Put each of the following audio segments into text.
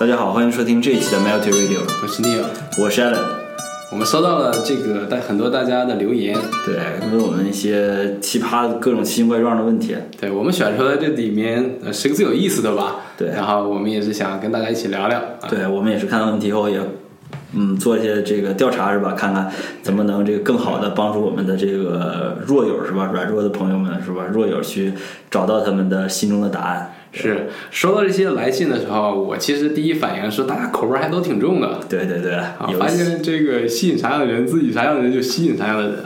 大家好，欢迎收听这一期的 Melty Radio，我是 Neil，我是 Allen。我们收到了这个大很多大家的留言，对，问我们一些奇葩的各种奇形怪状的问题。对我们选出来这里面呃十个最有意思的吧。对然后我们也是想跟大家一起聊聊。啊对我们也是看到问题后也，嗯，做一些这个调查是吧？看看怎么能这个更好的帮助我们的这个弱友是吧？软弱的朋友们是吧？弱友去找到他们的心中的答案。是收到这些来信的时候，我其实第一反应是大家口味还都挺重的。对对对，发现这个吸引啥样的人，自己啥样的人就吸引啥样的人，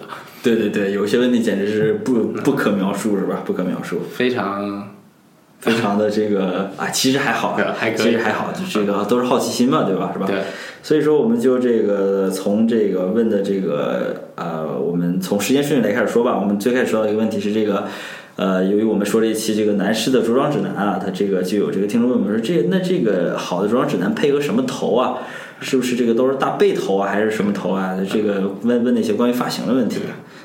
对对对，有些问题简直是不不可描述是吧？不可描述。非常非常的这个啊，其实还好，还可以其实还好，就这个都是好奇心嘛，对吧？是吧？对。所以说，我们就这个从这个问的这个呃，我们从时间顺序来开始说吧。我们最开始说到一个问题是这个。呃，由于我们说了一期这个男士的着装指南啊，他这个就有这个听众问我们说，这那这个好的着装指南配合什么头啊？是不是这个都是大背头啊，还是什么头啊？这个问问那些关于发型的问题，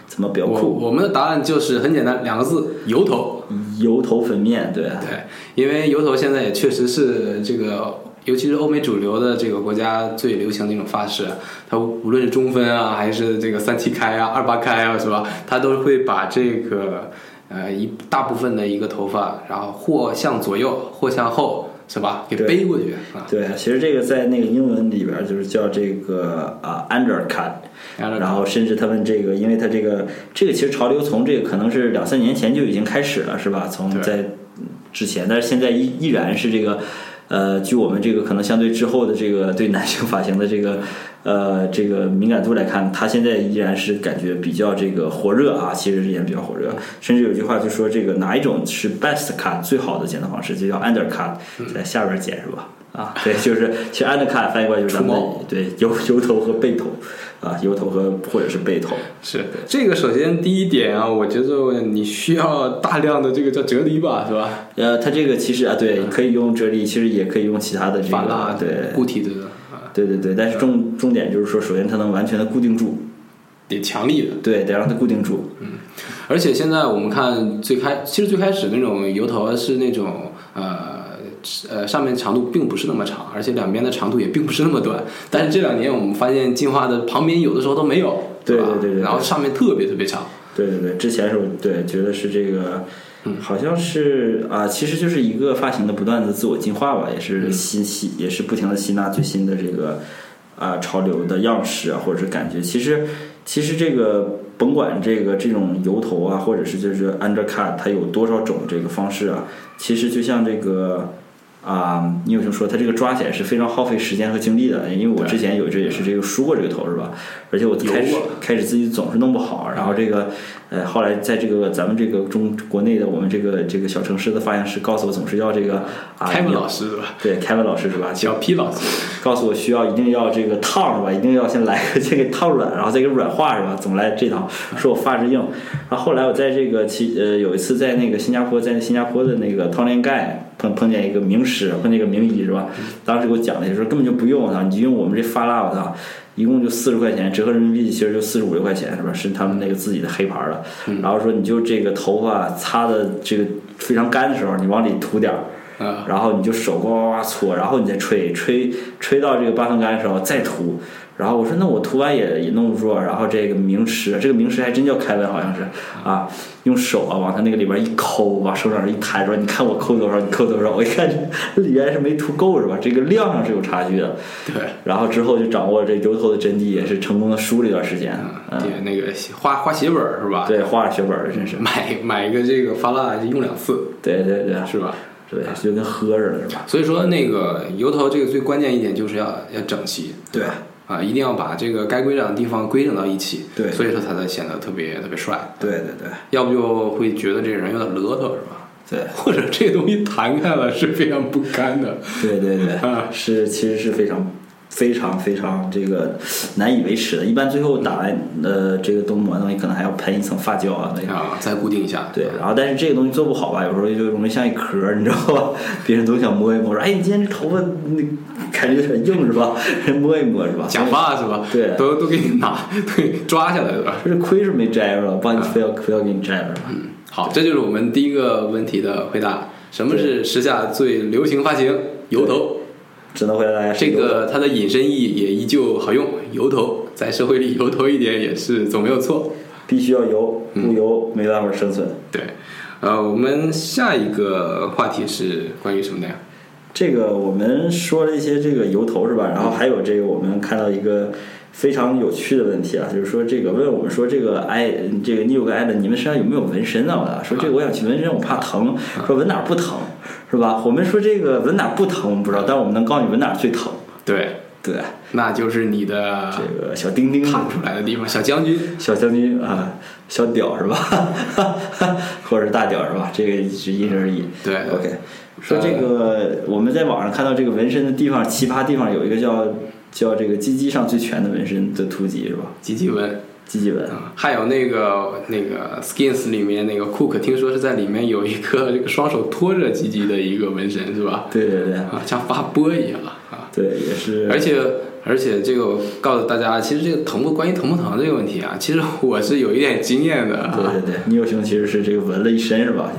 怎么比较酷？我们的答案就是很简单，两个字：油头。油头粉面，对，对，因为油头现在也确实是这个，尤其是欧美主流的这个国家最流行的一种发饰。它无论是中分啊，还是这个三七开啊、二八开啊，是吧？它都会把这个呃一大部分的一个头发，然后或向左右，或向后，是吧？给对背过去啊。对，其实这个在那个英文里边就是叫这个啊 undercut，然后甚至他们这个，因为它这个这个其实潮流从这个可能是两三年前就已经开始了，是吧？从在之前，但是现在依依然是这个。呃，据我们这个可能相对之后的这个对男性发型的这个呃这个敏感度来看，它现在依然是感觉比较这个火热啊，其实依然比较火热。甚至有句话就说这个哪一种是 best cut 最好的剪头方式，就叫 undercut，在下边剪是吧？啊，对，就是其实 undercut 翻译过来就是咱们的对油油头和背头啊，油头和或者是背头。是这个，首先第一点啊，我觉得你需要大量的这个叫啫喱吧，是吧？呃，它这个其实啊，对，可以用啫喱，其实也可以用其他的这个，对，固体的啊，对对对，但是重重点就是说，首先它能完全的固定住，得强力的。对，得让它固定住。嗯而且现在我们看最开，其实最开始那种油头是那种呃呃上面长度并不是那么长，而且两边的长度也并不是那么短。但是这两年我们发现进化的旁边有的时候都没有，对吧对对对对然后上面特别特别长。对对对，之前是我对觉得是这个，嗯好像是啊，其实就是一个发型的不断的自我进化吧，也嗯是吸吸，也是不停的吸纳最新的这个啊潮流的样式啊，或者是感觉。其实其实这个甭管这个这种油头啊，或者是就是 undercut，它有多少种这个方式啊，其实就像这个。啊，你有听说它这个抓起来是非常耗费时间和精力的，因为我之前有一阵也是这个梳过这个头是吧？而且我开始开始自己总是弄不好，然后这个呃后来在这个咱们这个中国内的我们这个这个小城市的发型师告诉我，总是要这个啊，凯文老师是吧？对凯文老师是吧？小 P 老师，告诉我需要一定要这个烫是吧？一定要先来个 先给烫软，然后再给软化是吧？总来这套，说我发质硬。然后后来我在这个其呃有一次在那个新加坡，在新加坡的那个汤连盖碰碰见一个名师，碰见一个名医是吧？当时给我讲的就说根本就不用啊，你就用我们这发蜡我操。一共就四十块钱，折合人民币其实就四十五六块钱，是吧？是他们那个自己的黑牌儿的。然后说你就这个头发擦的这个非常干的时候，你往里涂点儿，啊，然后你就手呱呱呱搓，然后你再吹，吹吹到这个八分干的时候再涂。然后我说那我涂完也也弄不住啊，然后这个名师，这个名师还真叫凯文，好像是啊，用手啊往他那个里边一抠，往手掌上一摊，说你看我抠多少，你抠多少。我一看这里边是没涂够是吧？这个量上是有差距的。对，然后之后就掌握这油头的真谛，也是成功的输了一段时间。嗯，对，那个画画血本儿是吧？对，画着血本儿真是。买买一个这个发蜡就用两次，对对对，是吧？对，就跟喝似的，是吧？所以说那个油头这个最关键一点就是要要整齐，对啊，一定要把这个该规整的地方规整到一起，对所以说它才显得特别特别帅，对对对要不就会觉得这个人有点邋遢，是吧？对。或者这东西弹开了是非常不堪的，对对对啊，是其实是非常非常非常这个难以维持的。一般最后打完呃这个东抹的东西，可能还要喷一层发胶啊那个。啊，再固定一下，对，然后但是这个东西做不好吧，有时候就容易像一壳儿，你知道吧？别人总想摸一摸，说哎，你今天这头发那感觉有点硬是吧？人 摸一摸是吧？假发是吧？对都都给你拿，对，抓下来是吧？这亏是没摘着了，帮你非要非要给你摘了。嗯，好，这就是我们第一个问题的回答。什么是时下最流行发型？油头。只能回答大家这个它的引申义也依旧好用，油头在社会里油头一点也是总没有错。必须要油，嗯不油没办法生存。对，呃，我们下一个话题是关于什么的呀？这个我们说了一些这个油头是吧？然后还有这个我们看到一个非常有趣的问题啊，就是说这个问我们说这个哎这个 New 跟艾伦，你们身上有没有纹身啊？我说这个我想去纹身，我怕疼，说纹哪儿不疼是吧？我们说这个纹哪儿不疼我们不知道，但我们能告诉你纹哪儿最疼。对，对，那就是你的这个小丁丁烫出来的地方，小将军。小将军啊，小屌是吧？或者是大屌是吧？这个是因人而异。对，OK。说这个，我们在网上看到这个纹身的地方，奇葩地方有一个叫叫这个鸡鸡上最全的纹身的图集是吧？鸡鸡纹，鸡鸡纹，还有那个那个 Skins 里面那个 Cook，听说是在里面有一个这个双手托着积极的一个纹身是吧？对对对啊，像发波一样啊。对，也是。而且而且这个告诉大家，其实这个疼不关于疼不疼这个问题啊，其实我是有一点经验的啊。对对对，你有兄其实是这个纹了一身是吧？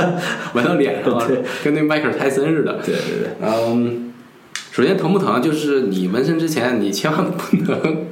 纹到脸上了 对，跟那迈克尔泰森似的。对对对，嗯，首先疼不疼，就是你纹身之前，你千万不能，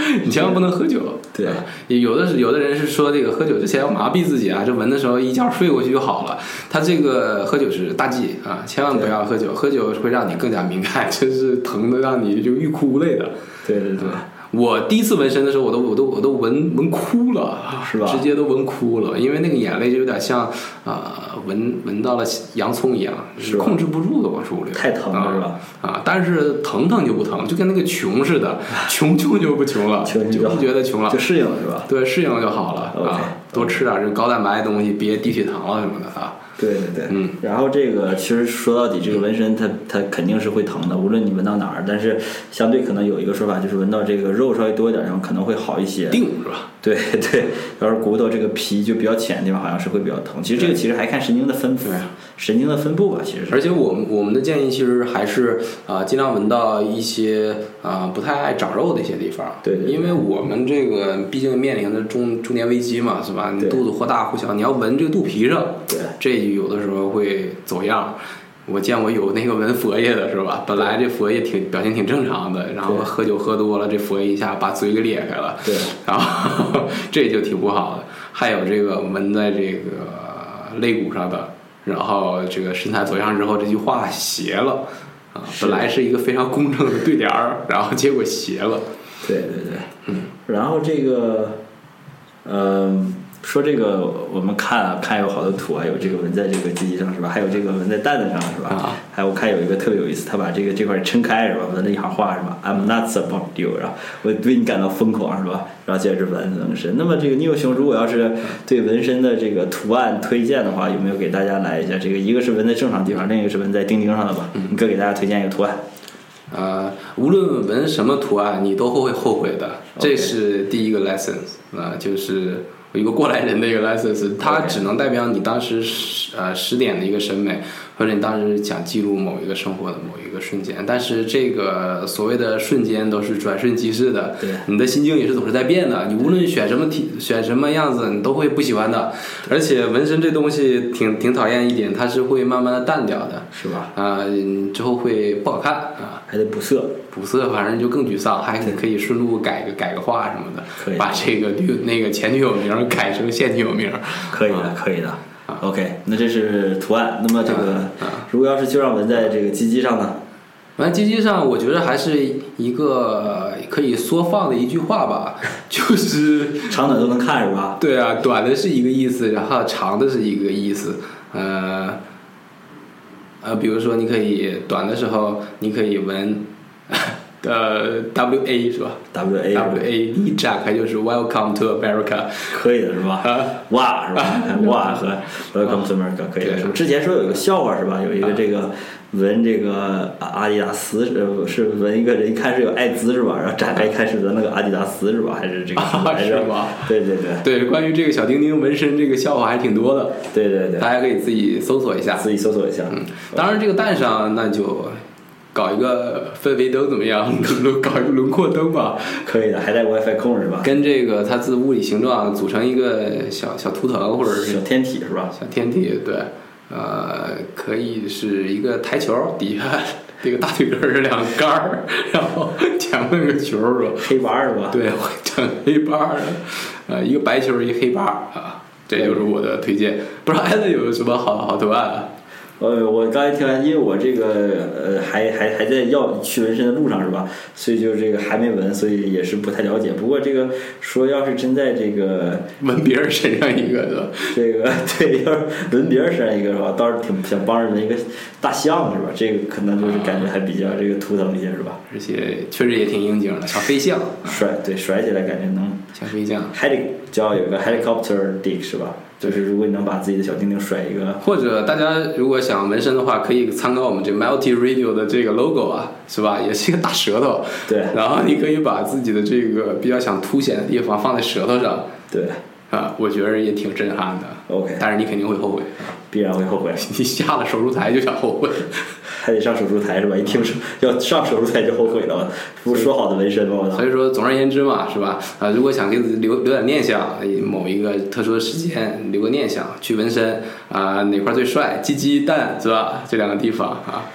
你千万不能喝酒。对啊有的是有的人是说这个喝酒之前要麻痹自己啊，这闻的时候一觉睡过去就好了。他这个喝酒是大忌啊，千万不要喝酒，喝酒会让你更加敏感，真是疼的让你就欲哭无泪的。对对对，我第一次纹身的时候，我都我都我都纹纹哭了，啊是吧直接都纹哭了，因为那个眼泪就有点像啊、纹纹到了洋葱一样，是控制不住的往出流，太疼了是吧？啊，但是疼疼就不疼，就跟那个穷似的，穷 穷就不穷了，穷就就不觉得穷了就，适应了是吧？对，适应了就好了啊，多吃点这高蛋白的东西，别低血糖了什么的啊。对对对，嗯，然后这个其实说到底，这个纹身它它肯定是会疼的，无论你纹到哪儿，但是相对可能有一个说法，就是纹到这个肉稍微多一点，然后可能会好一些。定是吧？对对，要是骨头这个皮就比较浅的地方，好像是会比较疼。其实这个其实还看神经的分布对，神经的分布吧，其实是。而且我们我们的建议其实还是啊、尽量纹到一些啊、不太爱长肉的一些地方。对对对因为我们这个毕竟面临的中中年危机嘛，是吧？你对肚子或大或小，你要纹这个肚皮上，对这有的时候会走样。我见过有那个纹佛爷的是吧？本来这佛爷挺表情挺正常的，然后喝酒喝多了，这佛爷一下把嘴给裂开了。对然后这就挺不好的。还有这个纹在这个肋骨上的，然后这个身材走样之后，这句话斜了啊，本来是一个非常公正的对联儿，然后结果斜了。对对对，嗯。然后这个，嗯、说这个我们看啊，看有好多图啊，有这个纹在这个鸡鸡上是吧？还有这个纹在蛋蛋上是吧？啊还有我看有一个特别有意思，他把这个这块撑开是吧？纹了一行话是吧？I'm nuts about you，然后我对你感到疯狂是吧？然后接着是纹纹身。那么这个 Neo 熊如果要是对纹身的这个图案推荐的话，有没有给大家来一下？这个一个是纹在正常地方，另一个是纹在钉钉上的吧？你各给大家推荐一个图案。呃，无论纹什么图案，你都会后悔的。这是第一个 lesson 啊、就是一个过来人的一个 lesson，它只能代表你当时十呃十点的一个审美，或者你当时想记录某一个生活的某一个瞬间。但是这个所谓的瞬间都是转瞬即逝的，对你的心境也是总是在变的。你无论选什么体，选什么样子，你都会不喜欢的。而且纹身这东西挺挺讨厌一点，它是会慢慢的淡掉的。是吧？啊、嗯之后会不好看啊，还得补色，补色反正就更沮丧，还可以顺路改个改个画什么的，可以把这个女那个前女友名改成现女友名。可以的，可以的。OK，那这是图案。那么这个啊，如果要是就让纹在这个鸡鸡上呢？纹，鸡鸡上我觉得还是一个可以缩放的一句话吧，就是长短都能看是吧？对啊，短的是一个意思，然后长的是一个意思，呃，呃，比如说你可以短的时候你可以纹，呃，W A 是吧 W A？W A 一展开就是 Welcome to America。可以的是吧？哇是吧？哇和 Welcome to America 可以的。是吧之前说有一个笑话是吧？有一个这个纹这个阿阿迪达斯是是纹一个人一看是有艾滋是吧？然后展开一看是纹了个阿迪达斯是吧？还是这个来着是吧？对对对对，关于这个小丁丁纹身这个笑话还挺多的，对对对，大家可以自己搜索一下。自己搜索一下。嗯，当然这个蛋上那就搞一个氛围灯怎么样？搞一个轮廓灯吧，可以的，还带 WiFi 控是吧？跟这个它自物理形状组成一个小小图腾或者是小天体是吧？小天体，对，呃，可以是一个台球底下这个大腿根儿是两杆儿，然后前面有个球儿是吧？黑八是吧？对，会整黑八呃，一个白球儿一个黑八儿啊，这就是我的推荐。不知道艾伦有什么好好图案啊？呃，我刚才听完，因为我这个呃还还还在要去纹身的路上是吧？所以就这个还没纹，所以也是不太了解。不过这个说要是真在这个 纹别人身上一个是吧？这个对，要是纹别人身上一个是吧？倒是挺想帮人纹一个大象是吧？这个可能就是感觉还比较这个图腾一些是吧？而且确实也挺应景的，小飞象，甩对甩起来感觉能小飞象。heli 叫有个 helicopter dick 是吧？就是如果你能把自己的小丁丁甩一个，或者大家如果想纹身的话，可以参考我们这 Multi Radio 的这个 logo 啊，是吧？也是一个大舌头，对然后你可以把自己的这个比较想凸显的地方放在舌头上对啊，我觉得也挺震撼的。，OK，但是你肯定会后悔，必然会后悔，你下了手术台就想后悔。还得上手术台是吧？一听说要上手术台就后悔了，不是说好的纹身吗？所！以说，总而言之嘛，是吧？啊，如果想给自己留留点念想，某一个特殊的时间留个念想，去纹身啊，哪块最帅？鸡鸡蛋是吧？这两个地方啊，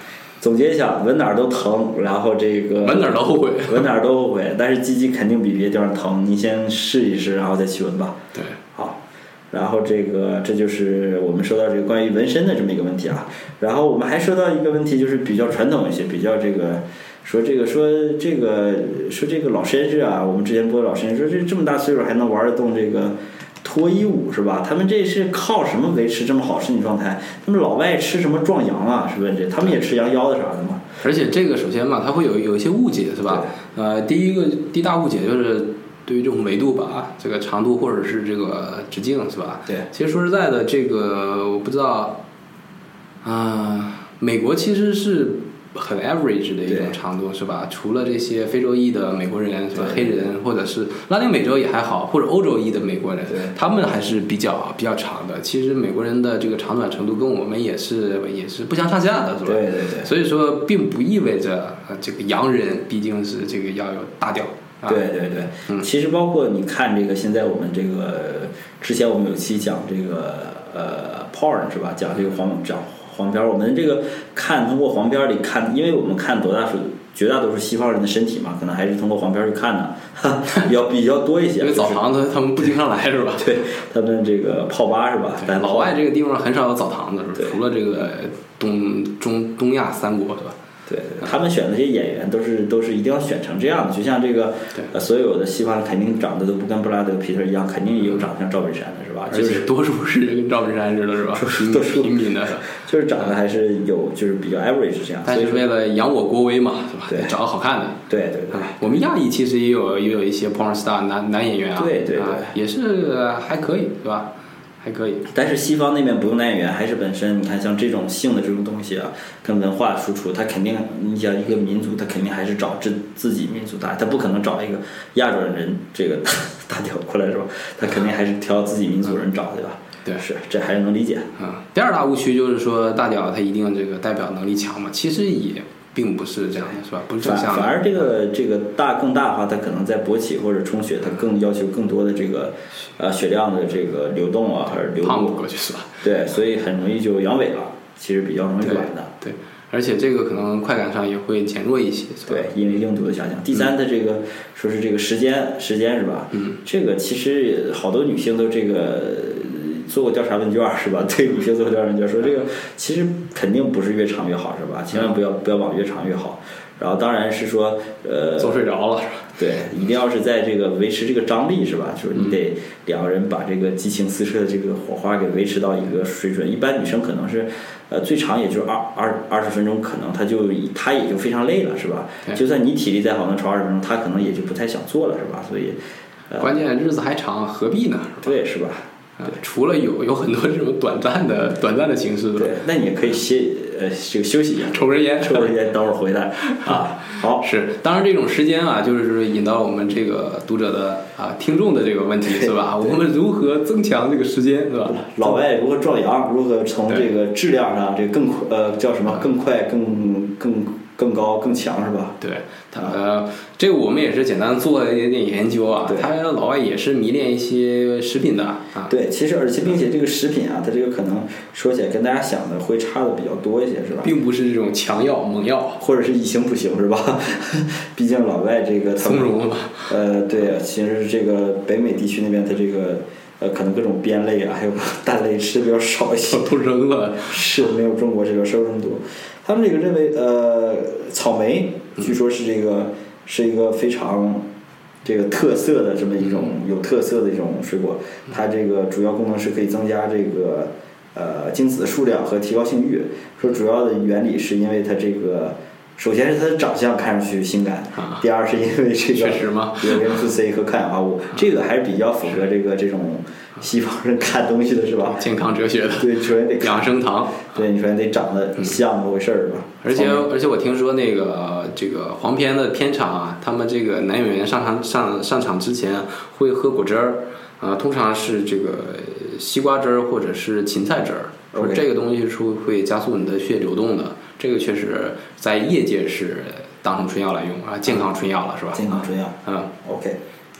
总结一下，纹哪儿都疼，然后这个纹哪儿都后悔。纹哪儿都后悔，但是鸡鸡肯定比别的地方疼，你先试一试，然后再去纹吧。对，好，然后这个这就是我们说到这个关于纹身的这么一个问题啊。然后我们还说到一个问题，就是比较传统一些，比较这个说这个说这个说这个老绅士啊，我们之前播的老绅士说这这么大岁数还能玩得动这个。脱衣舞是吧？他们这是靠什么维持这么好身体状态？他们老外吃什么壮阳啊？是不是这？他们也吃羊腰子啥的吗？而且这个首先嘛，它会有有一些误解，是吧？呃，第一个第一大误解就是对于这种维度吧，这个长度或者是这个直径，是吧？对其实说实在的，这个我不知道，啊、美国其实是很 average 的一种长度，是吧？除了这些非洲裔的美国人，是吧？黑人或者是拉丁美洲也还好，或者欧洲裔的美国人对，他们还是比较比较长的。其实美国人的这个长短程度跟我们也是也是不相上下的，是吧？对对对。所以说，并不意味着呃，这个洋人毕竟是这个要有大调啊。对对对，嗯其实包括你看这个，现在我们这个之前我们有期讲这个呃 porn 是吧？讲这个黄讲黄片儿，我们这个看通过黄片儿里看，因为我们看多大数绝大多数西方人的身体嘛，可能还是通过黄片儿去看的，哈比较比较多一些。因为澡堂子他们不经常来是吧？对他们这个泡吧是吧？但老外这个地方很少有澡堂子，是吧对除了这个东中东亚三国对吧？对，对他们选的这些演员都是都是一定要选成这样的，就像这个所有的西方肯定长得都不跟布拉德皮特一样，肯定也有长得像赵本山的是吧？而就是且多数是跟赵本山似的，是吧？平多数平民的，就是长得还是有就是比较 average 这样，但是所以说为了扬我国威嘛，是吧？对得找个好看的。对对对啊，我们亚裔其实也有也有一些 porn star 男男演员啊，对对对啊也是还可以，是吧？还可以。但是西方那边不用男演员，还是本身你看像这种性的这种东西啊，跟文化输出，他肯定你想一个民族，他肯定还是找自自己民族大，他不可能找一个亚洲人这个 大屌过来是吧？他肯定还是挑自己民族人找，对吧？对是这还是能理解。啊，第二大误区就是说大屌他一定这个代表能力强嘛，其实也并不是这样的，是吧？不是正反向的。反而这个这个大更大的话，它可能在勃起或者充血，它更要求更多的这个呃血量的这个流动啊，还是流胖不。过去是吧？对，所以很容易就阳痿了，其实比较容易软的。对，而且这个可能快感上也会减弱一些，对，因为硬度的下降。第三，它这个说是这个时间，时间是吧？嗯，这个其实好多女性都这个做过调查问卷儿是吧？对女性做过调查问卷儿说这个其实肯定不是越长越好是吧？千万不要不要往越长越好。然后当然是说呃，做睡着了是吧？对，一定要是在这个维持这个张力是吧？就是你得嗯两个人把这个激情四射的这个火花给维持到一个水准。一般女生可能是，呃，最长也就二二二十分钟，可能她就她也就非常累了是吧？就算你体力再好，能超二十分钟，她可能也就不太想做了是吧？所以，呃，关键日子还长，何必呢？对是吧？啊，除了有 有很多这种短暂的 短暂的形式，对，那你也可以歇呃这个休息一下，抽根烟，抽根烟，等会儿回来 啊。好，是，当然这种时间啊，就是引到我们这个读者的啊听众的这个问题是吧？我们如何增强这个时间是吧？老外如何壮阳？如何从这个质量上这个更呃叫什么更快更更更高更强是吧？对，他呃，这个我们也是简单做了一点点研究啊对。他老外也是迷恋一些食品的啊。对，其实而且并且这个食品啊，它这个可能说起来跟大家想的会差的比较多一些，是吧？并不是这种强药猛药，或者是以形补形是吧？毕竟老外这个从容了。呃，对，其实这个北美地区那边它这个呃可能各种边类啊，还有蛋类吃的比较少一些，都扔了。是没有中国这个收入这么多。他们这个认为呃草莓据说是这个是一个非常这个特色的这么一种有特色的一种水果，它这个主要功能是可以增加这个呃精子的数量和提高性欲。说主要的原理是因为它这个。首先是它的长相看上去性感，啊。第二是因为这个确实吗？有维生素 C 和抗氧化物，这个还是比较符合这个这种西方人看东西的是吧？健康哲学的对，首先得养生堂。对，你首先得长得像那么回事儿吧？而且而且我听说那个这个黄片的片场啊，他们这个男演员上场上上场之前会喝果汁儿，啊、通常是这个西瓜汁儿或者是芹菜汁儿，说这个东西是会加速你的血液流动的，这个确实在业界是当成春药来用啊，健康春药了是吧？健康春药。嗯，OK，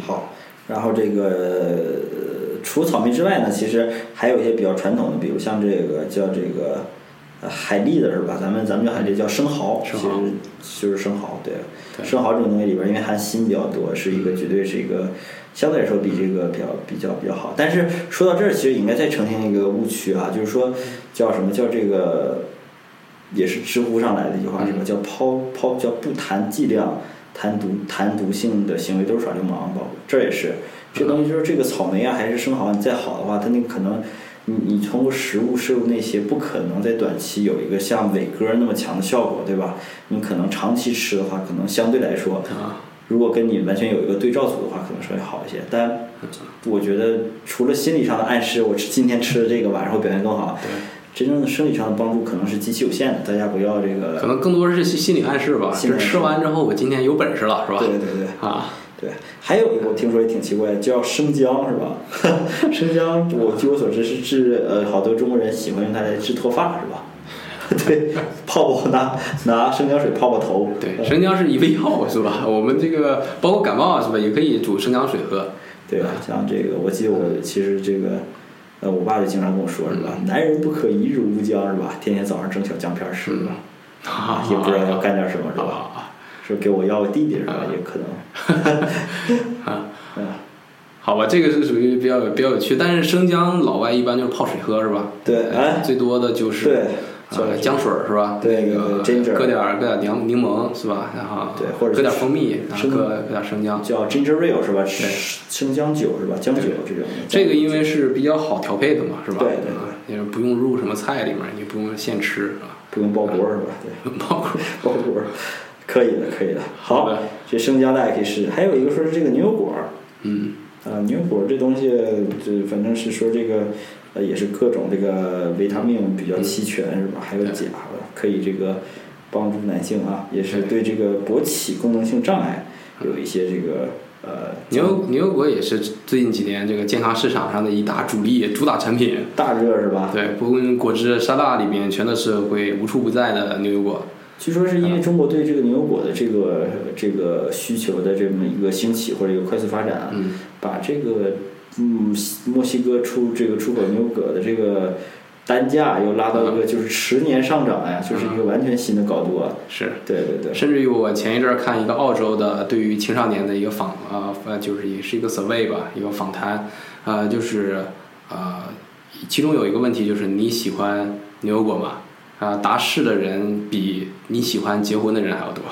好。然后这个呃除草莓之外呢，其实还有一些比较传统的，比如像这个叫这个呃海蛎子是吧？咱们咱们叫海蛎叫生蚝，其生蚝实就是生蚝。对，对生蚝这种东西里边，因为含锌比较多，是一个绝对是一个相对来说比这个比较比较比较好。但是说到这儿，其实应该再澄清一个误区啊，就是说叫什么叫这个，也是知乎上来的一句话，什么？叫抛抛叫不谈剂量。谈毒谈毒性的行为都是耍流氓，包括这也是，这东西就是这个草莓啊，还是生蚝，你再好的话，它那个可能你你通过食物摄入那些，不可能在短期有一个像伟哥那么强的效果，对吧？你可能长期吃的话，可能相对来说，啊，如果跟你完全有一个对照组的话，可能稍微好一些。但我觉得除了心理上的暗示，我吃今天吃的这个晚上会表现更好，对。真正的生理上的帮助可能是极其有限的，大家不要这个。可能更多是心心理暗示吧，就心理暗示吃完之后我今天有本事了，是吧？对对对。啊，对，还有一个我听说也挺奇怪的，叫生姜是吧？生姜，我据我所知是治呃，好多中国人喜欢用它来治脱发是吧？对，泡泡拿拿生姜水泡泡头。对，生姜是一味药是吧？我们这个包括感冒是吧，也可以煮生姜水喝。对吧？像这个，我记得我其实这个，呃，我爸就经常跟我说是吧？男人不可一日无姜是吧？天天早上蒸小姜片儿吃是吧？啊，也不知道要干点什么是吧？啊说给我要个弟弟是吧？也可能。啊，嗯，好吧，这个是属于比较比较有趣，但是生姜老外一般就是泡水喝是吧？对，哎，最多的就是对，呃姜水是吧？对那个对对，ginger 搁点搁点柠柠檬是吧？然后对或者搁点蜂蜜，然后搁搁点生姜。叫 ginger ale 是吧？生姜酒是吧？姜酒这种。这个因为是比较好调配的嘛，是吧？对对对啊，也不用入什么菜里面，你不用现吃，是吧？不用包锅是吧？对，包括包锅，可以的，可以的。好这生姜大家可以试。还有一个说是这个牛油果，嗯，啊，牛油果这东西，这反正是说这个，呃，也是各种这个维他命比较齐全是吧？还有对钾，可以这个帮助男性啊，也是对这个勃起功能性障碍有一些这个呃牛牛油果也是最近几年这个健康市场上的一大主力主打产品。大热是吧？对，不论果汁、沙拉里面全都是会无处不在的牛油果。据说是因为中国对这个牛油果的这个这个需求的这么一个兴起或者一个快速发展啊，嗯，把这个嗯墨西哥出这个出口牛油果的这个单价又拉到一个就是十年上涨呀，就是一个完全新的高度啊。是。对对对，甚至于我前一阵儿看一个澳洲的对于青少年的一个访呃呃，就是也是一个 survey 吧，一个访谈，呃，就是呃，其中有一个问题就是你喜欢牛油果吗？啊、答是的人比你喜欢结婚的人还要多。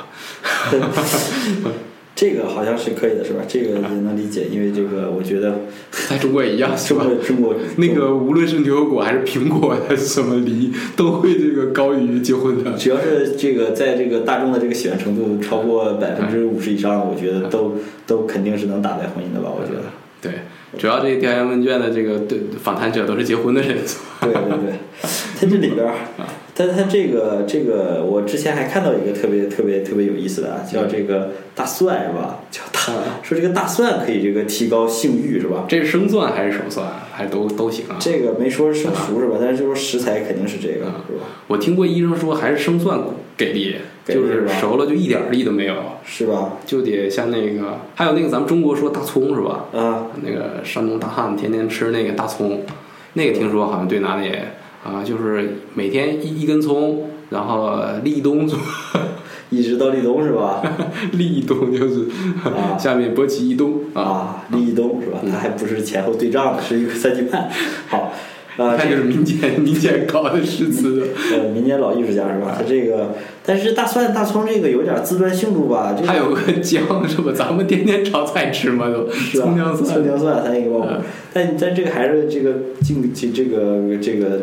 这个好像是可以的，是吧？这个也能理解，因为这个我觉得 在中国也一样，是吧？中国 那个无论是牛油果还是苹果还是什么梨，都会这个高于结婚的。只要是这个在这个大众的这个喜欢程度超过百分之五十以上，我觉得都都肯定是能打败婚姻的吧？我觉得。对，主要这个调研问卷的这个对访谈者都是结婚的人，对对对，它这里边儿，它它这个这个，我之前还看到一个特别特别特别有意思的啊，叫这个大蒜是吧？叫大说这个大蒜可以这个提高性欲是吧？这是生蒜还是熟蒜，还是都都行啊？这个没说生熟是吧？但是就说食材肯定是这个是吧？我听过医生说还是生蒜给力，就是熟了就一点儿力都没有，是吧？就得像那个，还有那个咱们中国说大葱是吧？啊，那个山东大汉天天吃那个大葱，那个听说好像对哪里啊，就是每天一一根葱，然后立冬一直到立冬是吧？立冬就是啊下面勃起一冬啊，啊，立冬是吧？它还不是前后对仗的，是一个三季半。好，啊，这看就是民间民间搞的诗词的。呃民间老艺术家是吧？他这个，但是大蒜大葱这个有点自断性质吧？这个还有个姜是吧？咱们天天炒菜吃嘛都，葱姜蒜葱。姜蒜三一个爆火嗯。但但这个还是这个进这这个这个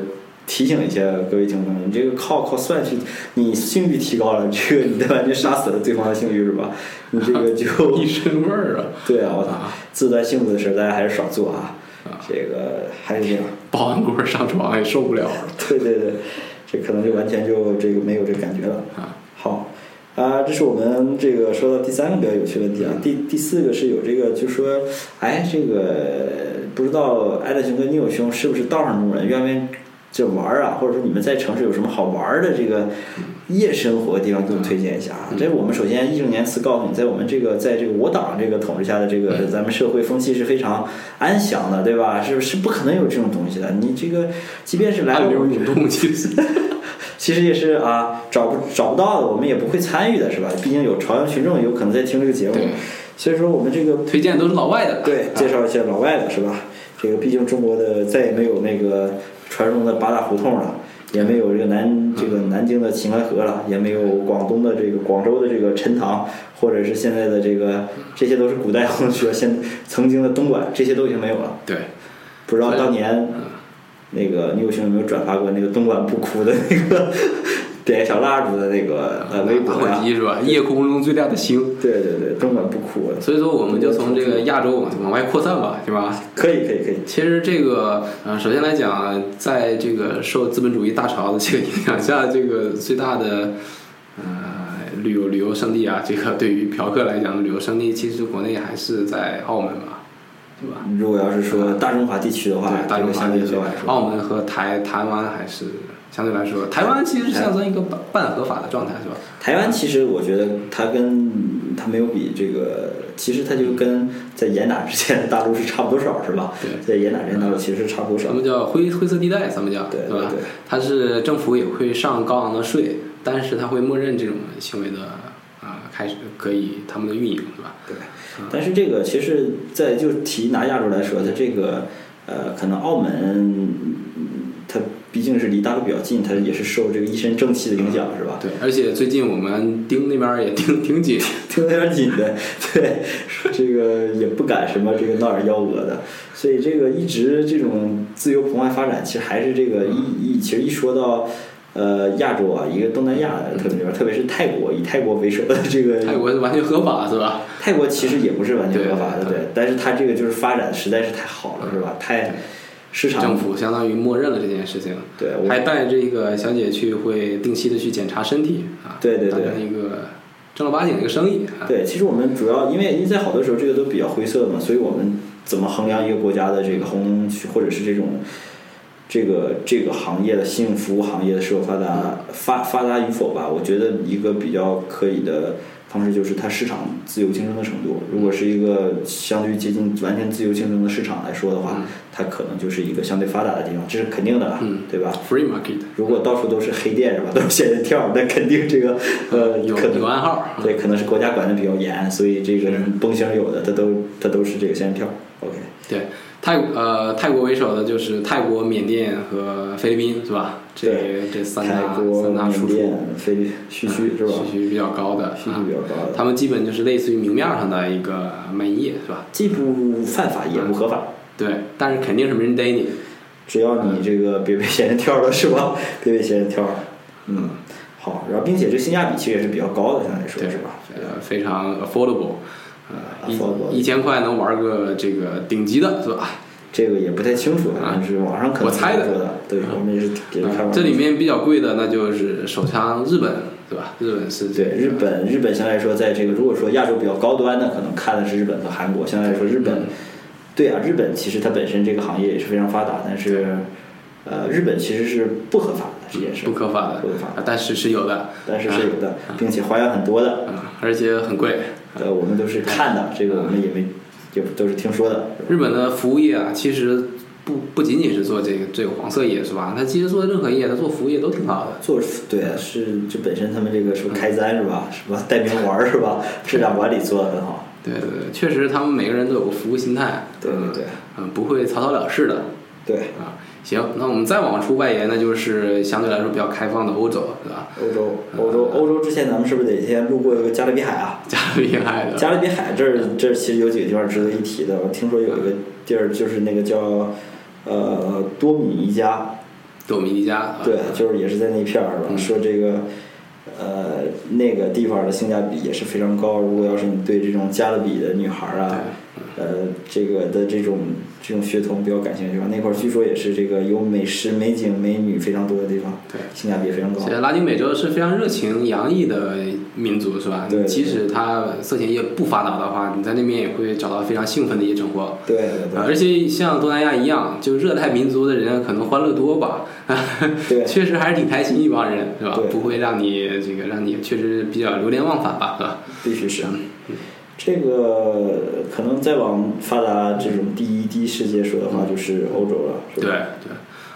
提醒一下各位听众，你这个靠靠算去，你性欲提高了，这个你完全杀死了对方的性欲是吧？你这个就 一身味儿啊！对啊，我操啊，自断性子的事儿大家还是少做啊啊。这个还是这样，保安锅上床也受不了了 对对对，这可能就完全就这个没有这感觉了。啊！好，啊，这是我们这个说到第三个比较有趣的问题啊。第第四个是有这个，就说，哎，这个不知道艾德兄跟尼友兄是不是道上中人，愿不愿意这玩儿啊？或者说你们在城市有什么好玩儿的这个夜生活的地方，给我们推荐一下啊？这我们首先义正言辞告诉你，在我们这个在这个我党这个统治下的这个咱们社会风气是非常安详的，对吧？是是不可能有这种东西的。你这个即便是来流我们涌动，其实其实也是啊，找不找不到的，我们也不会参与的，是吧？毕竟有朝阳群众有可能在听这个节目，所以说我们这个推荐都是老外的。对啊介绍一些老外的是吧？这个毕竟中国的再也没有那个传说中的八大胡同了，也没有这个南这个南京的秦淮河了，也没有广东的这个广州的这个陈塘，或者是现在的这个这些都是古代我们学现曾经的东莞，这些都已经没有了。对，不知道当年嗯那个你有兄有没有转发过那个东莞不哭的那个点小蜡烛的那个呃微博呀打火？机是吧？夜空中最亮的星。对对对，根本不哭，所以说，我们就从这个亚洲往往外扩散吧，对吧？可以可以可以，其实这个，呃，首先来讲，在这个受资本主义大潮的这个影响下，这个最大的呃旅游旅游胜地啊，这个对于嫖客来讲的旅游胜地，其实国内还是在澳门吧，对吧？如果要是说大中华地区的话，对，大中华地区来说，澳门和台台湾还是相对来说，台湾其实象征一个半半合法的状态，是吧？台湾其实我觉得它跟它没有比这个，其实它就跟在严打之前的大陆是差不多少，是吧？对在严打之前大陆其实差不多少咱。们叫灰灰色地带，咱们叫对吧？它是政府也会上高昂的税，但是它会默认这种行为的啊、开始可以他们的运营，是吧？对，但是这个其实，在就提拿亚洲来说，它这个呃，可能澳门毕竟是离大陆比较近，它也是受这个一身正气的影响，是吧？对，而且最近我们盯那边儿也盯挺紧，盯得有点紧的，对，这个也不敢什么这个闹点幺蛾的，所以这个一直这种自由澎湃发展，其实还是这个一一其实一说到呃亚洲啊，一个东南亚特别特别是泰国，以泰国为首的这个泰国是完全合法，是吧？泰国其实也不是完全合法的，对对，但是它这个就是发展实在是太好了，是吧？太市场政府相当于默认了这件事情，对我还带这个小姐去会定期的去检查身体啊，对对对一个正儿八经的一个生意啊。对，其实我们主要因为因为在好多时候这个都比较灰色嘛，所以我们怎么衡量一个国家的这个红或者是这种这个这个行业的信用服务行业的是否发达发发达与否吧？我觉得一个比较可以的方式就是它市场自由竞争的程度。如果是一个相对于接近完全自由竞争的市场来说的话，它可能就是一个相对发达的地方，这是肯定的了，嗯对吧？Free market 如果到处都是黑店是吧，都是仙人跳，那肯定这个呃有可能有暗号，对，可能是国家管的比较严，所以这个崩星有的，它都它都是这个仙人跳。OK，对，泰呃泰国为首的就是泰国、缅甸和菲律宾是吧？这这三大国、三大输出缅甸、菲律须须是吧？需需比较高的，需求比较高的，他们基本就是类似于明面上的一个卖淫业是吧？既不犯法也不合法，对，但是肯定是没人逮你。只要你这个别被仙人挑了是吧？别被仙人挑了。嗯，好，然后并且这性价比其实也是比较高的，相对来说对是吧？呃，非常，affordable 一一千块能玩个这个顶级的是吧？这个也不太清楚，反正是网上可能我猜的，对我们也是也是看网上啊这里面比较贵的那就是手枪，日本对吧？日本是对日本，日本相对来说，在这个如果说亚洲比较高端的，可能看的是日本和韩国。相对来说，日本，对啊，日本其实它本身这个行业也是非常发达，但是，呃，日本其实是不合法的，这件事不，合法的，不合法的但是是有的，但是是有的，并且花样很多的。啊，而且很贵。呃，我们都是看的，这个我们也没，也都是听说的。日本的服务业啊，其实不不仅仅是做这个这个黄色业是吧？它其实做任何业，它做服务业都挺好的。做对是就本身他们这个什么开簪是吧？什么带名玩儿是吧？质量管理做得很好。对对对，确实他们每个人都有个服务心态，对对对嗯，不会草草了事的对，啊。行，那我们再往出外延，那就是相对来说比较开放的欧洲，对吧？欧洲欧洲欧洲之前咱们是不是得先路过一个加勒比海啊？加勒比海的，加勒比海这儿这儿其实有几个地方值得一提的。我听说有一个地儿就是那个叫呃多米尼加，多米尼加，啊对，就是也是在那片儿是吧？嗯说这个呃那个地方的性价比也是非常高。如果要是你对这种加勒比的女孩儿啊，呃这个的这种这种血统比较感兴趣吧，那块儿据说也是这个有美食、美景、美女非常多的地方，对。性价比非常高其。实拉丁美洲是非常热情洋溢的民族，是吧？对即使它色情业不发达的话，你在那边也会找到非常兴奋的一些生活。对对啊，对而且像东南亚一样，就热带民族的人可能欢乐多吧，对确实还是挺开心一帮人，是吧对？不会让你这个让你确实比较流连忘返吧，是吧？必须是。这个可能再往发达这种第一第一世界说的话，就是欧洲了，是对吧？对，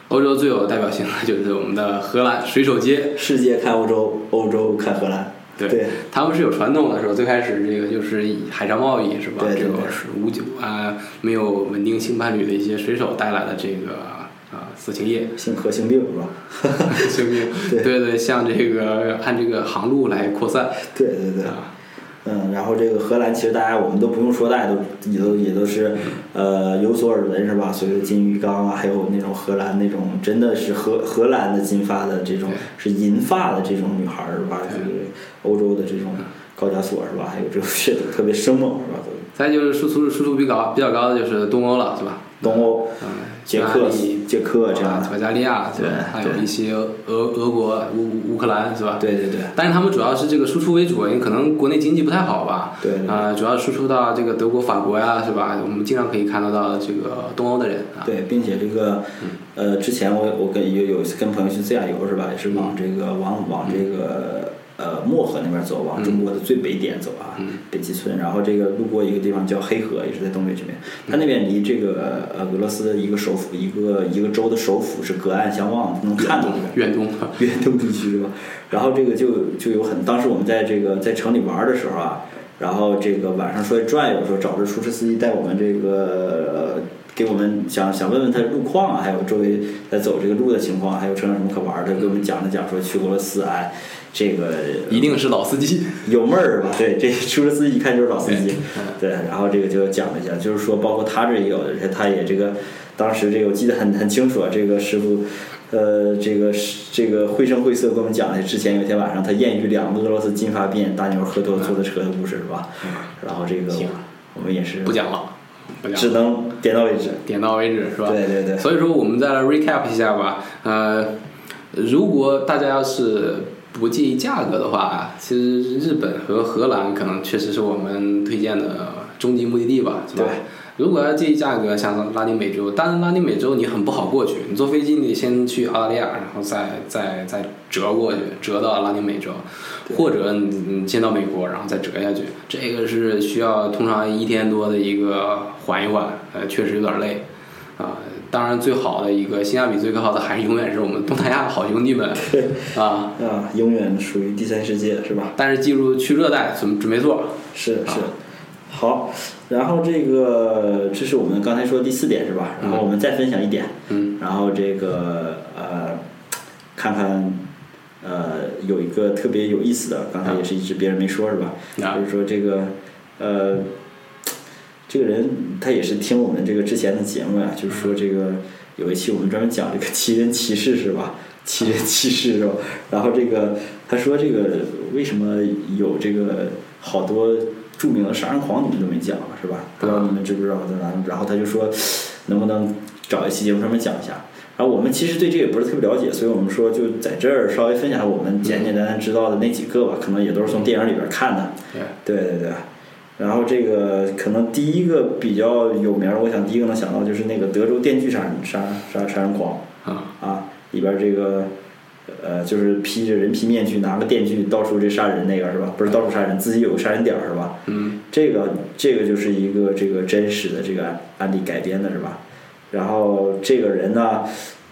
欧洲最有代表性的就是我们的荷兰水手街，世界看欧洲，欧洲看荷兰。对对他们是有传统的时候，最开始这个就是以海上贸易是吧？对对对这个是无酒啊没有稳定性伴侣的一些水手带来的这个啊色情业。性和性病是吧？性病，对对对，向这个按这个航路来扩散对对对。啊，嗯，然后这个荷兰其实大家我们都不用说，大家都也都也都是呃有所耳闻是吧？所谓的金鱼缸啊，还有那种荷兰那种真的是荷荷兰的金发的这种是银发的这种女孩儿是吧？对就是欧洲的这种高加索是吧？还有这种血统特别生猛是吧？都再就是输出输出比高比较高的就是东欧了，是吧？东欧、嗯，捷克捷克这样保加利亚，对还有对一些俄俄国、乌乌克兰，是吧？对对对但是他们主要是这个输出为主，因为可能国内经济不太好吧。对对啊、主要输出到这个德国、法国呀，是吧？我们经常可以看得到这个东欧的人啊。对，并且这个呃，之前我我跟有有一次跟朋友去自驾游是吧？也是往这个往往这个呃漠河那边走，往中国的最北点走啊，北极村。然后这个路过一个地方叫黑河，也是在东北这边。它那边离这个呃俄罗斯的一个首府一个一个州的首府是隔岸相望，能看到那个。远东，远东地区是吧？然后这个就就有很，当时我们在这个在城里玩的时候啊，然后这个晚上出来转悠的时候，找着出租车司机带我们这个、呃给我们想想问问他路况啊，还有周围在走这个路的情况，还有车上什么可玩的，给我们讲了讲说去俄罗斯哎，这个一定是老司机。有妹儿吧？对，这出租车司机一看就是老司机对。对，然后这个就讲了一下，就是说，包括他这也有的，而且他也这个，当时这个我记得很很清楚啊，这个师傅，呃，这个是这个绘声绘色跟我们讲的之前有一天晚上他艳遇两个俄罗斯金发碧眼大妞喝多坐的车的故事是吧？然后这个我们也是不讲了，不讲了，只能点到为止。点到为止，是吧？对对对所以说，我们再来 recap 一下吧。呃，如果大家要是不介意价格的话，其实日本和荷兰可能确实是我们推荐的终极目的地吧，是吧？对如果要介意价格，像拉丁美洲，当然拉丁美洲你很不好过去，你坐飞机你得先去澳大利亚，然后再再再折过去，折到拉丁美洲，或者你你先到美国，然后再折下去，这个是需要通常一天多的一个缓一缓，呃，确实有点累。啊，当然最好的一个性价比最高的还是永远是我们东南亚的好兄弟们 啊。啊，永远属于第三世界是吧？但是记住去热带准准没错，是是，好，然后这个这是我们刚才说的第四点是吧？然后我们再分享一点，嗯，然后这个呃，看看呃有一个特别有意思的，刚才也是一直别人没说是吧？啊就是说这个呃，这个人他也是听我们这个之前的节目呀、就是说这个有一期我们专门讲这个奇人奇事是吧？奇人奇事是吧？然后这个他说这个为什么有这个好多著名的杀人狂你们都没讲是吧？不知道你们知不知道？然后他就说能不能找一期节目专门讲一下？然后我们其实对这个也不是特别了解，所以我们说就在这儿稍微分享我们简简单单知道的那几个吧，可能也都是从电影里边看的。对，对对对。然后这个可能第一个比较有名儿，我想第一个能想到就是那个德州电锯杀人杀杀杀人狂啊，啊，里边这个呃，就是披着人皮面具，拿个电锯到处这杀人那个是吧？不是到处杀人，自己有个杀人点儿是吧？嗯，这个这个就是一个这个真实的这个案案例改编的是吧？然后这个人呢，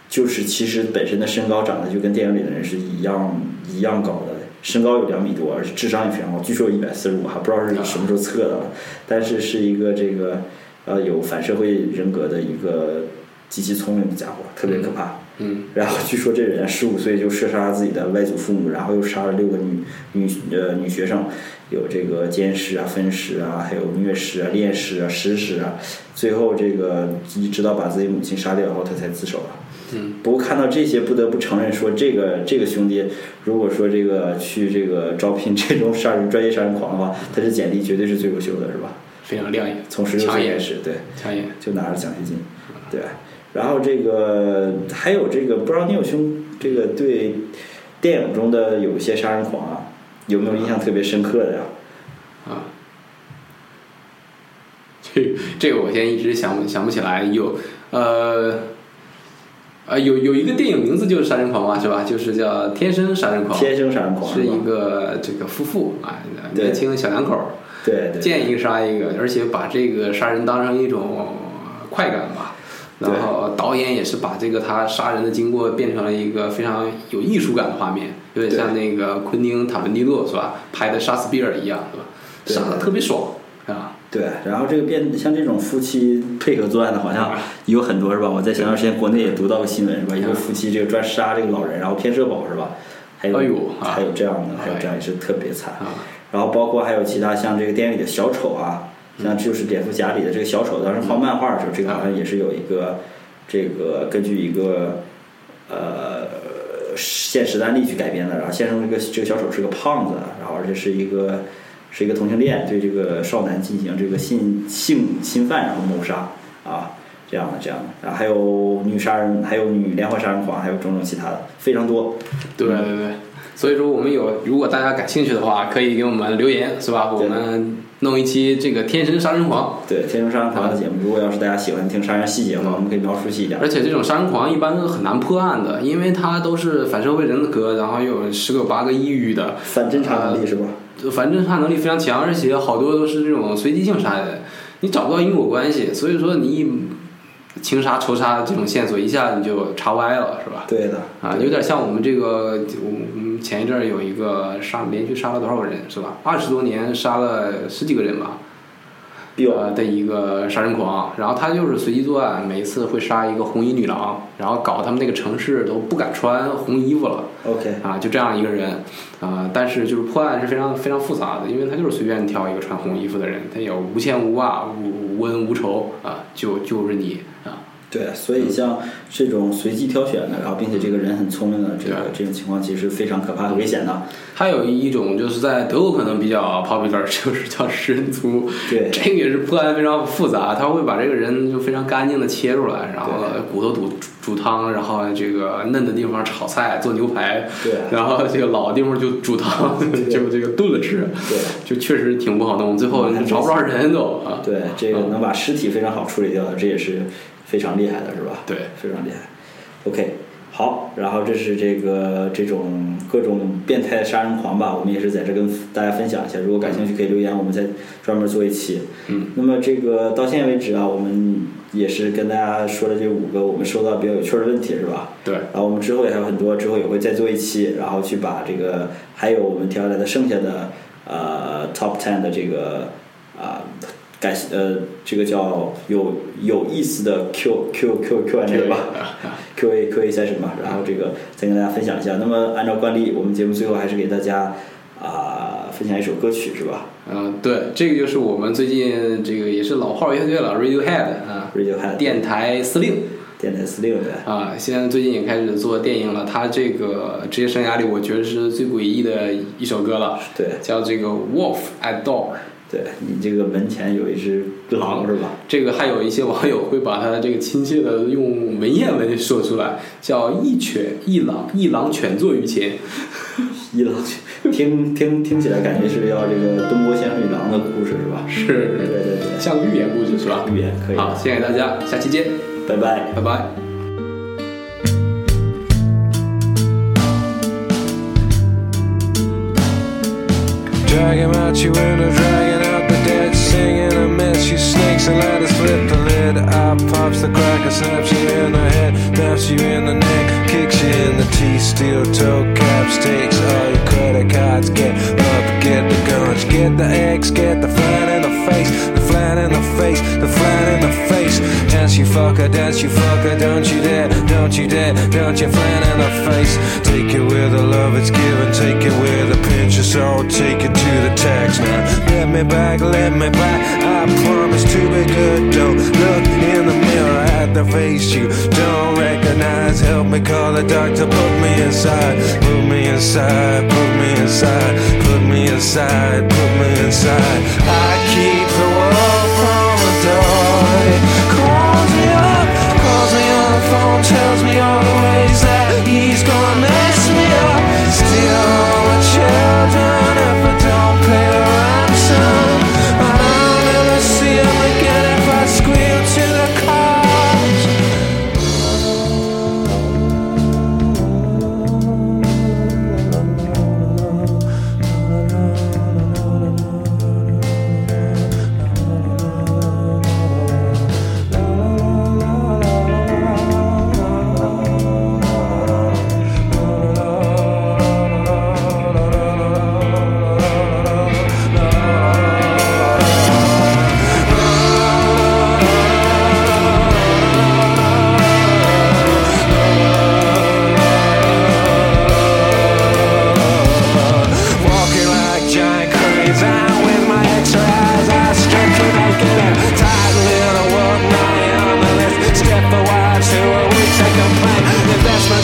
就是其实本身的身高长得就跟电影里的人是一样一样高的，身高有两米多，而且智商也非常高，据说有一百四十五，还不知道是什么时候测的，但是是一个这个呃有反社会人格的一个极其聪明的家伙，特别可怕。嗯，然后据说这人十五岁就射杀了自己的外祖父母，然后又杀了六个女女呃女学生，有这个奸尸啊、分尸啊，还有虐尸啊、恋尸啊、食尸啊，最后这个一直到把自己母亲杀掉后，他才自首了。嗯，不过看到这些，不得不承认说，这个这个兄弟，如果说这个去这个招聘这种杀人专业杀人狂的话，他这简历绝对是最优秀的，是吧？非常亮眼，从十六岁开始，对。抢眼。就拿着奖学金，对。然后这个还有这个，不知道你有兄这个对电影中的有一些杀人狂啊，有没有印象特别深刻的呀？啊，这这个我现在一直想想不起来。有呃呃有有一个电影名字就是《杀人狂》嘛，是吧？就是叫《天生杀人狂》，天生杀人狂是一个这个夫妇啊，年轻的小两口，对对见一个杀一个，而且把这个杀人当成一种快感吧。然后导演也是把这个他杀人的经过变成了一个非常有艺术感的画面，有点像那个昆汀塔伦蒂诺是吧？拍的杀死比尔一样，是吧？杀的特别爽，啊，对。然后这个变像这种夫妻配合作案的，好像有很多是吧？我在前段时间国内也读到个新闻是吧？一个夫妻这个专杀这个老人，然后骗社保是吧？还有还有这样的，还有哎这样也是特别惨。啊然后包括还有其他像这个电影里的小丑啊，像就是蝙蝠侠里的这个小丑，当时画漫画的时候，这个好像也是有一个这个根据一个呃现实的案例去改编的。然后现实中这个这个小丑是个胖子，然后而且是一个是一个同性恋，对这个少男进行这个性性侵犯，然后谋杀啊。这样的，这样的，然后还有女杀人，还有女连环杀人狂，还有种种其他的，非常多。对对对。所以说，我们有，如果大家感兴趣的话，可以给我们留言，是吧？我们弄一期这个《天神杀人狂》，对《天神杀人狂》的节目，如果要是大家喜欢听杀人细节的话，我们可以描述细一点。而且这种杀人狂一般都很难破案的，因为他都是反社会人格，然后又有十个有八个抑郁的，反侦查能力是吧？反侦查能力非常强，而且好多都是这种随机性杀人，你找不到因果关系，所以说你一情杀、仇杀这种线索一下你就查歪了，是吧？对的，啊，有点像我们这个，我们前一阵儿有一个杀连续杀了多少个人是吧？二十多年杀了十几个人吧，有呃的一个杀人狂，然后他就是随机作案，每一次会杀一个红衣女郎，然后搞他们那个城市都不敢穿红衣服了 OK，啊，就这样一个人啊、但是就是破案是非常非常复杂的，因为他就是随便挑一个穿红衣服的人，他有无牵无挂、无无恩无仇啊，就就是你啊，对，所以像这种随机挑选的，然后并且这个人很聪明的这个这种情况，其实是非常可怕和危险的。还有一种就是在德国可能比较 popular，就是叫食人族。对。这个也是破案非常复杂，他会把这个人就非常干净的切出来，然后骨头煮煮汤，然后这个嫩的地方炒菜做牛排，对。然后这个老的地方就煮汤，就这个炖了吃，对。就确实挺不好弄，最后找不着人都啊。对，这个能把尸体非常好处理掉的，这也是非常厉害的，是吧？对，非常厉害。OK，好，然后这是这个这种各种变态杀人狂吧，我们也是在这跟大家分享一下。如果感兴趣可以留言，我们再专门做一期。嗯，那么这个到现在为止啊，我们也是跟大家说了这五个我们收到比较有趣的问题，是吧？对，然后我们之后也还有很多，之后也会再做一期，然后去把这个还有我们挑下来的剩下的呃 top ten 的这个啊、感呃这个叫有有意思的 Q Q Q Q A 吧，Q A Q A session 吧，然后这个再跟大家分享一下。那么按照惯例，我们节目最后还是给大家啊、分享一首歌曲，是吧嗯，对，这个就是我们最近这个也是老炮乐队了，Radiohead 啊，？Radiohead 电台司令。电台司令对。啊，现在最近也开始做电影了。他这个职业生涯里，我觉得是最诡异的一首歌了，对叫这个《Wolf at Door》。对你这个门前有一只狼是吧？这个还有一些网友会把他的这个亲切的用文言文说出来叫一犬一狼一狼犬坐于前。一狼犬 听听听起来感觉是要这个东郭先生与狼的故事是吧？是。对对对。像寓言故事是吧？寓言可以。好谢谢大家下期见。拜拜。拜拜。Talking out you in a the cracker, snaps you in the head, naps you in the neck, kicks you in the teeth. Steel toe caps, takes all your credit cards. Get up, get the guns, get the eggs, get the flat in the face, the flat in the face, the flat in the face. Dance you fucker, dance you fucker, don't you dare, don't you dare, don't you flat in the face. Take it with the love it's given, take it with a pinch is all, take it to the tax now. Let me back, let me back, I promise to be good. Don't look in the at the face you don't recognize. Help me call the doctor, put me inside, put me inside, put me inside, put me inside, put me inside.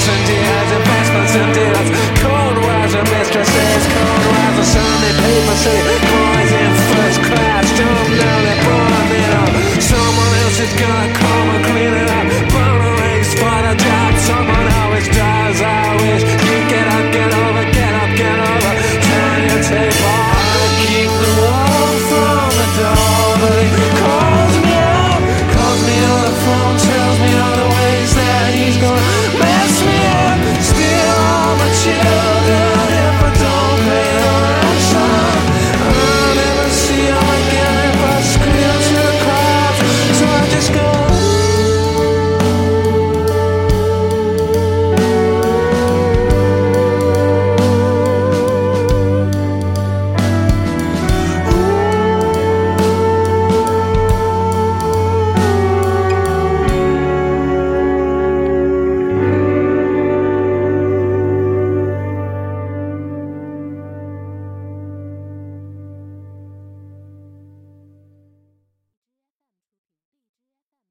Sunday has advanced, but Sunday has cold weather mistresses, cold weather Sunday paper say.